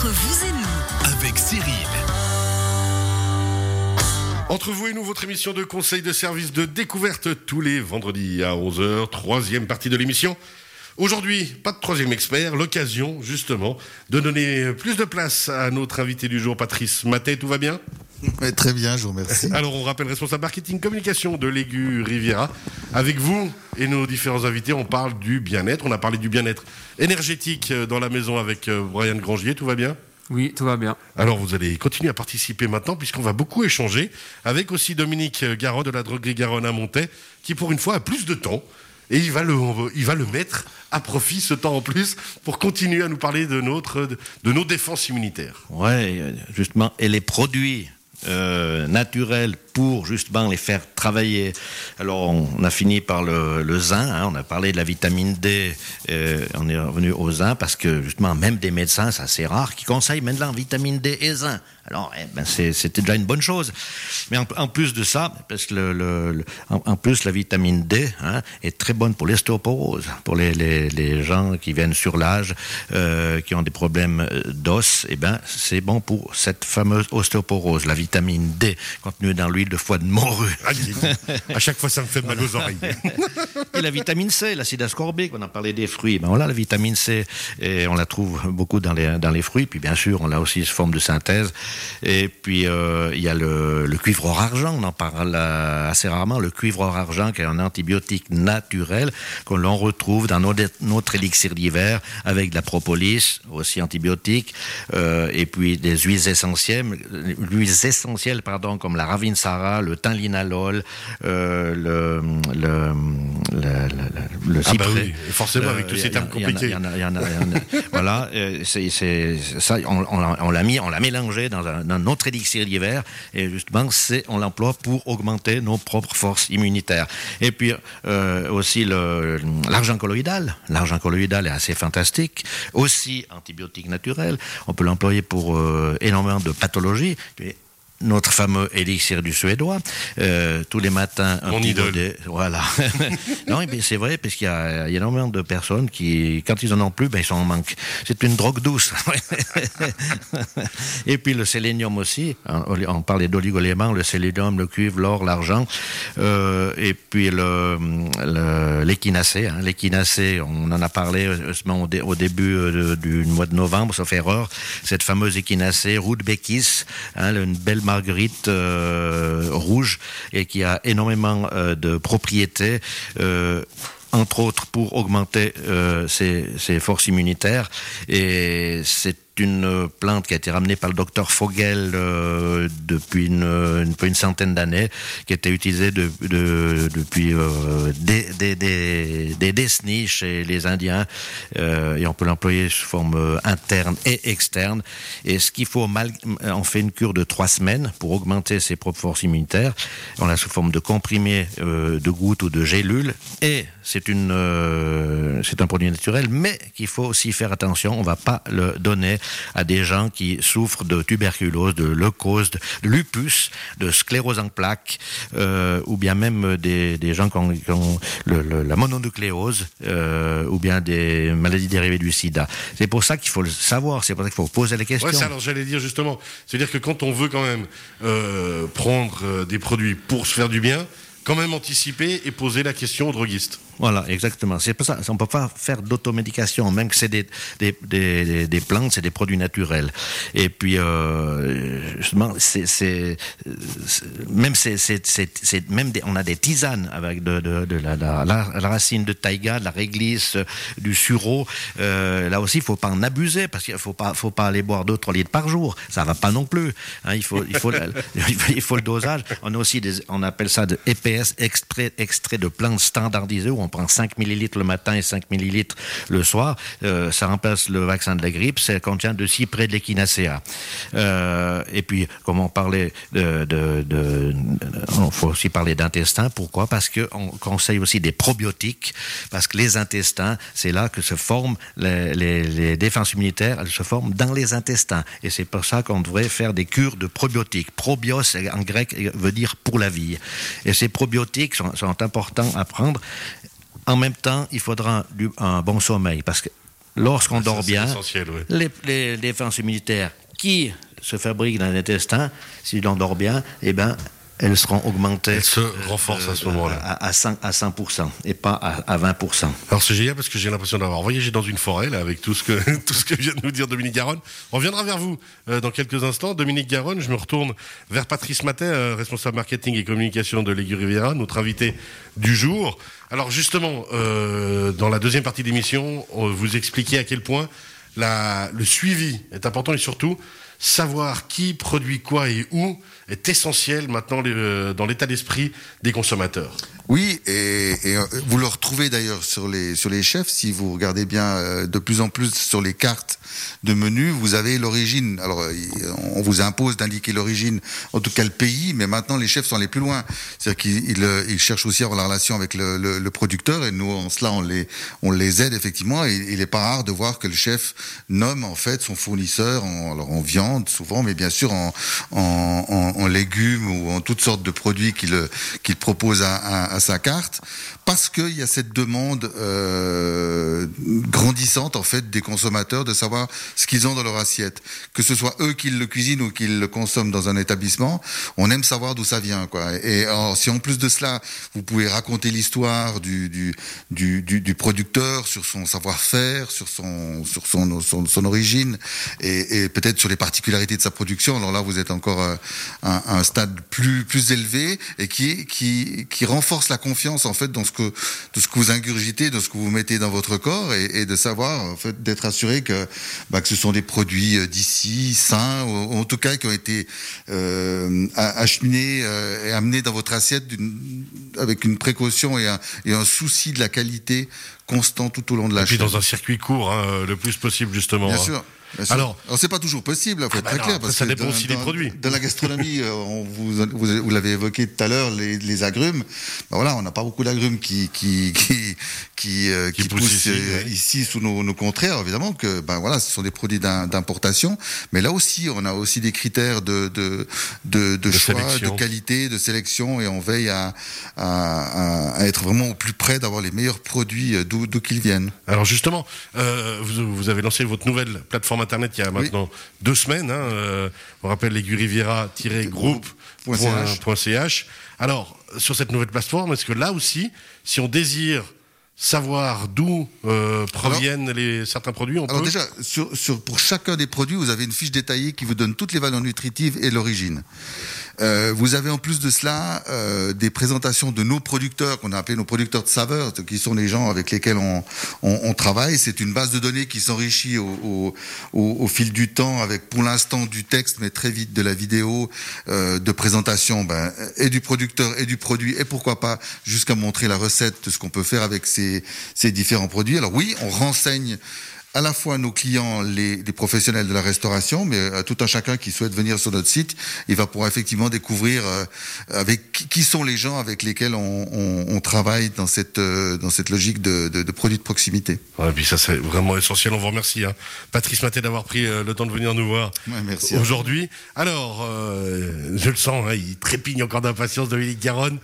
Entre vous et nous, avec Cyril. Entre vous et nous, votre émission de conseil de service de découverte tous les vendredis à 11h, troisième partie de l'émission. Aujourd'hui, pas de troisième expert, l'occasion justement de donner plus de place à notre invité du jour, Patrice Matet, tout va bien? Très bien, je vous remercie. Alors on rappelle responsable marketing communication de l'Aigu Riviera. Avec vous et nos différents invités, on parle du bien-être. On a parlé du bien-être énergétique euh, dans la maison avec euh, Brian Grangier, tout va bien? Oui, tout va bien. Alors vous allez continuer à participer maintenant puisqu'on va beaucoup échanger avec aussi Dominique Garot de la droguerie Garonne à Montaix qui pour une fois a plus de temps et il va le, il va le mettre à profit ce temps en plus pour continuer à nous parler de, notre, de nos défenses immunitaires. Ouais, euh, justement, et les produits euh, naturels pour justement les faire travailler. Alors on a fini par le, le zinc, hein, on a parlé de la vitamine D, euh, on est revenu au zinc parce que justement même des médecins, c'est assez rare, qui conseillent maintenant vitamine D et zinc. Alors eh ben, c'était déjà une bonne chose. Mais en, plus de ça, parce que en, plus la vitamine D hein, est très bonne pour l'ostéoporose, pour les, gens qui viennent sur l'âge, euh, qui ont des problèmes euh, d'os, et ben c'est bon pour cette fameuse ostéoporose, la vitamine D contenue dans l'huile de foie de morue. Ah, à chaque fois, ça me fait mal aux oreilles. Et la vitamine C, l'acide ascorbique, on a parlé des fruits. Ben voilà, la vitamine C, et on la trouve beaucoup dans les, dans les fruits. Puis bien sûr, on a aussi sous forme de synthèse. Et puis, euh, il y a le, le cuivre or argent, on en parle euh, assez rarement. Le cuivre or argent, qui est un antibiotique naturel, que l'on retrouve dans notre, notre élixir d'hiver, avec de la propolis, aussi antibiotique, euh, et puis des huiles essentielles, huiles essentielles, pardon, comme la le thymlinalol, euh, le, le, le, le, le Ah bah cyprès. oui, forcément, avec tous ces termes compliqués. voilà, c'est ça, on, on l'a- on l'a mis, on l'a mélangé dans, un, dans notre élixir d'hiver, et justement, on l'emploie pour augmenter nos propres forces immunitaires. Et puis euh, aussi l'argent colloïdal, l'argent colloïdal est assez fantastique, aussi antibiotique naturel. On peut l'employer pour euh, énormément de pathologies. Notre fameux élixir du suédois, euh, tous les matins un Mon petit idole. godet, voilà. non, mais c'est vrai, parce qu'il y, a il y a énormément de personnes qui, quand ils en ont plus, ben, ils sont en manque. C'est une drogue douce. Et puis le sélénium aussi. On, parlait d'oligoéléments, le sélénium, le cuivre, l'or, l'argent. Euh, et puis le, le- l'échinacée. Hein. On en a parlé euh, justement au, dé- au début euh, du mois de novembre, sauf erreur. Cette fameuse échinacée, Rudbekis, hein, une belle marguerite euh, rouge et qui a énormément euh, de propriétés. euh, entre autres pour augmenter ses, ses forces immunitaires. Et c'est une plante qui a été ramenée par le docteur Fogel euh, depuis une, une, une centaine d'années, qui était utilisée de, de- depuis euh, des, des, des, des décennies chez les Indiens, euh, et on peut l'employer sous forme euh, interne et externe. Et ce qu'il faut, on fait une cure de trois semaines pour augmenter ses propres forces immunitaires. On l'a sous forme de comprimés, de gouttes ou de gélules, et c'est une, c'est un produit naturel, mais qu'il faut aussi faire attention. On va pas le donner à des gens qui souffrent de tuberculose, de leucose, de lupus, de sclérose en plaques, euh, ou bien même des, des gens qui ont, qui ont le- le- la mononucléose, euh, ou bien des maladies dérivées du sida. C'est pour ça qu'il faut le savoir, c'est pour ça qu'il faut poser les questions. Ouais, ça, alors j'allais dire justement, c'est-à-dire que quand on veut quand même euh, prendre des produits pour se faire du bien, quand même anticiper et poser la question au droguiste. Voilà, exactement. C'est pour ça, on peut pas faire d'automédication, même que c'est des, des, des, des- plantes, c'est des produits naturels. Et puis, euh, justement, c'est, même c'est, même on a des tisanes avec de, de, de la, la, la- racine de taïga, de la réglisse, du sureau. Euh, là aussi, il faut pas en abuser parce qu'il faut pas, faut pas aller boire 2-3 litres par jour. Ça va pas non plus. Hein, il faut, il faut, il faut, il faut le dosage. On a aussi des, on appelle ça de EPS, extrait, extrait de plantes standardisées où on prend 5 millilitres le matin et 5 millilitres le soir. Euh, ça remplace le vaccin de la grippe. Ça contient de cyprès de l'échinacea. Euh, et puis, comme on parlait de, de, on faut aussi parler d'intestin. Pourquoi? Parce que on conseille aussi des probiotiques, parce que les intestins, c'est là que se forment les, défenses immunitaires. Elles se forment dans les intestins, et c'est pour ça qu'on devrait faire des cures de probiotiques. Probios en grec veut dire pour la vie, et ces probiotiques sont importants à prendre. En même temps, il faudra du- un bon sommeil, parce que lorsqu'on Ah, dort bien, les, les défenses immunitaires qui se fabriquent dans l'intestin, si l'on dort bien, eh ben, elles seront augmentées Elle se renforce à ce moment-là. à, à 100, à 100% et pas à, à 20%. Alors c'est génial parce que j'ai l'impression d'avoir voyagé dans une forêt là avec tout ce que tout ce que vient de nous dire Dominique Garonne. On reviendra vers vous euh, dans quelques instants. Dominique Garonne, je me retourne vers Patrice Matet, euh, responsable marketing et communication de l'Aiguille Riviera, notre invité du jour. Alors justement, euh, dans la deuxième partie d'émission, on vous expliquez à quel point la, le suivi est important et surtout savoir qui produit quoi et où est essentiel maintenant euh, dans l'état d'esprit des consommateurs. Oui, et, euh, vous le retrouvez d'ailleurs sur les sur les chefs. Si vous regardez bien euh, de plus en plus sur les cartes de menu, vous avez l'origine. Alors, on vous impose d'indiquer l'origine, en tout cas le pays, mais maintenant les chefs sont allés plus loin. C'est-à-dire qu'ils ils, cherchent aussi à avoir la relation avec le, producteur, et nous en cela on les on les aide effectivement. Et il est pas rare de voir que le chef nomme en fait son fournisseur en, alors en viande souvent, mais bien sûr en, en légumes ou en toutes sortes de produits qu'il qu'il propose à, sa carte, parce qu'il y a cette demande euh, grandissante en fait des consommateurs de savoir ce qu'ils ont dans leur assiette, que ce soit eux qui le cuisinent ou qu'ils le consomment dans un établissement, on aime savoir d'où ça vient quoi. Et si en plus de cela vous pouvez raconter l'histoire du du, du, du, du producteur sur son savoir-faire, sur son sur son son, origine et, et peut-être sur les particularités de sa production, alors là vous êtes encore euh, à un, un stade plus plus élevé et qui qui qui renforce la confiance en fait dans ce que de ce que vous ingurgitez, de ce que vous mettez dans votre corps et, et de savoir en fait d'être assuré que bah, que ce sont des produits euh, d'ici sains ou, ou en tout cas qui ont été euh, acheminés euh, et amenés dans votre assiette d'une- avec une précaution et un, et un souci de la qualité constant tout au long de la Et puis chaîne. dans un circuit court, hein, le plus possible justement. Bien hein. sûr. Alors- Alors, c'est pas toujours possible, faut Ah être bah très non, clair. parce ça dépend aussi des produits. Dans la gastronomie, euh, on vous, vous, vous l'avez évoqué tout à l'heure, les, les agrumes. Ben voilà, on n'a pas beaucoup d'agrumes qui qui qui qui, euh, Qui qui poussent ici, euh, ouais. ici sous nos, nos contrées. Évidemment que ben voilà, ce sont des produits d'im- d'importation, mais là aussi, on a aussi des critères de de de, de choix, sélection. de qualité, de sélection, et on veille à à, être vraiment au plus près d'avoir les meilleurs produits d'où d'où qu'ils viennent. Alors justement, euh, vous, vous avez lancé votre nouvelle plateforme internet il y a maintenant deux semaines. Hein, euh, on rappelle l'aiguiriviera-groupe.ch. Alors, sur cette nouvelle plateforme, est-ce que là aussi, si on désire savoir d'où euh, proviennent les, certains produits, on Alors peut déjà, sur, sur, pour chacun des produits, vous avez une fiche détaillée qui vous donne toutes les valeurs nutritives et l'origine. Euh, vous avez en plus de cela euh, des présentations de nos producteurs, qu'on a appelés nos producteurs de saveurs, qui sont les gens avec lesquels on, on, on travaille. C'est une base de données qui s'enrichit au, au, au, fil du temps, avec pour l'instant du texte, mais très vite de la vidéo, euh, de présentation ben, et du producteur et du produit, et pourquoi pas jusqu'à montrer la recette de ce qu'on peut faire avec ces, ces différents produits. Alors oui, on renseigne à la fois nos clients, les, les professionnels de la restauration, mais à tout un chacun qui souhaite venir sur notre site, il va pouvoir effectivement découvrir euh, avec qui, sont les gens avec lesquels on, on, on travaille dans cette euh, dans cette logique de, de, de produits de proximité. Ouais, et puis ça c'est vraiment essentiel. On vous remercie, hein. Patrice Maté, d'avoir pris euh, le temps de venir nous voir Ouais, merci. aujourd'hui. Alors, euh, je le sens, hein, il trépigne encore d'impatience, Dominique Garonne.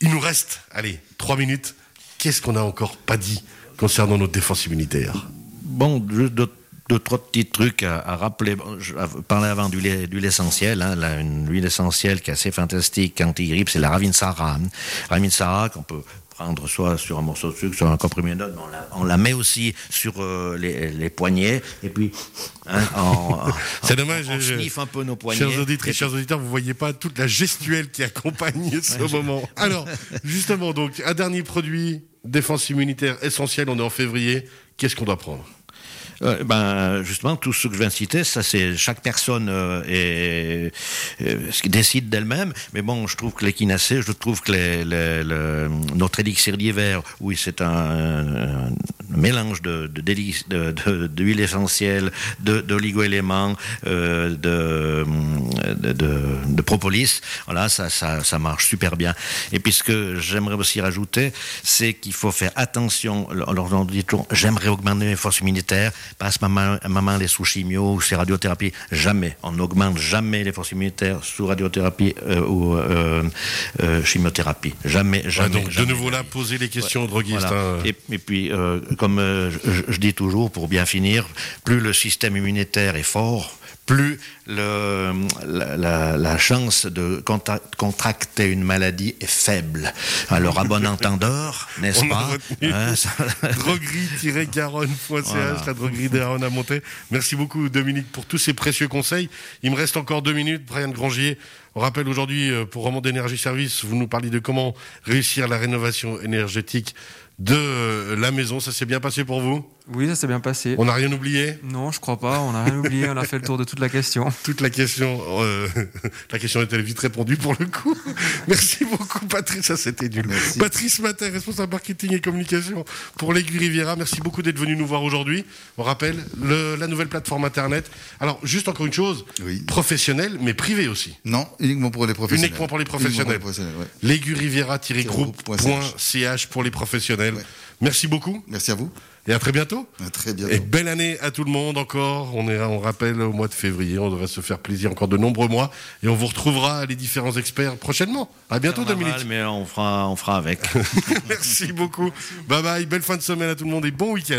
Il nous reste, allez, trois minutes. Qu'est-ce qu'on n'a encore pas dit concernant notre défense immunitaire Bon, juste deux, deux, trois petits trucs à, à rappeler. Bon, Je parlais avant d'huile d'huile essentielle, hein, là, une huile essentielle qui est assez fantastique, anti-grippe, c'est la Ravinsara. hein. Ravinsara qu'on peut prendre soit sur un morceau de sucre, sur un comprimé d'autre, on la, on la met aussi sur euh, les, les poignets, et puis hein, en, C'est dommage, on, je- sniffe un peu nos poignets. Chers auditrices, Et chers auditeurs, vous voyez pas toute la gestuelle qui accompagne ce moment. Alors, justement, donc, un dernier produit, défense immunitaire essentiel, on est en février. Qu'est-ce qu'on doit prendre? Euh, ben, justement, tout ce que je viens de citer, ça c'est chaque personne euh, euh, décide d'elle-même. Mais bon, je trouve que l'équinacée, je trouve que notre élixir d'hiver, oui, c'est un, mélange de de- d'huile essentielle, d'oligo-éléments, euh, de, de, propolis. Voilà, ça, ça, ça marche super bien. Et puis ce que j'aimerais aussi rajouter, c'est qu'il faut faire attention. Alors, on j'aimerais augmenter mes forces immunitaires. Passe maman, maman les sous chimio ou ces radiothérapies. Jamais. On n'augmente jamais les forces immunitaires sous radiothérapie euh, ou euh, euh, chimiothérapie. Jamais, Ouais, jamais. donc, de nouveau là, poser les questions aux droguistes. Voilà. hein. Et, et puis, comme je, je dis toujours, pour bien finir, plus le système immunitaire est fort, plus le, la, la- la chance de contracter une maladie est faible. Alors, à bon entendeur, n'est-ce pas. Hein, ça- droguerie-garonne.ch, Voilà. la droguerie Garonne à Montaix. Merci beaucoup Dominique pour tous ces précieux conseils. Il me reste encore deux minutes. Brian Grangier, on rappelle aujourd'hui euh, pour Romand d'énergie service, vous nous parliez de comment réussir la rénovation énergétique de euh, la maison. Ça s'est bien passé pour vous? Oui, ça s'est bien passé. On n'a rien oublié? Non, je crois pas. On n'a rien oublié. On a fait le tour de toute la question. Toute la question, euh, la question était vite répondue pour le coup. Merci beaucoup, Patrice. Ça, c'était nul. Merci. Patrice Matin, responsable marketing et communication pour l'Aiguille Riviera. Merci beaucoup d'être venu nous voir aujourd'hui. On rappelle le- la nouvelle plateforme internet. Alors, juste encore une chose, Oui. professionnelle, mais privée aussi. Non, uniquement pour les professionnels. Uniquement pour les professionnels. Uniquement pour les professionnels, ouais. L'aiguille Riviera-groupe.ch pour les professionnels. Ouais. Merci beaucoup Merci à vous. et à très bientôt. À très bientôt. Et belle année à tout le monde encore. On est, on rappelle au mois de février. On devrait se faire plaisir encore de nombreux mois. Et on vous retrouvera les différents experts prochainement. À bientôt, Dominique. Mais on fera, on fera avec. Merci beaucoup. Bye bye. Belle fin de semaine à tout le monde et bon week-end.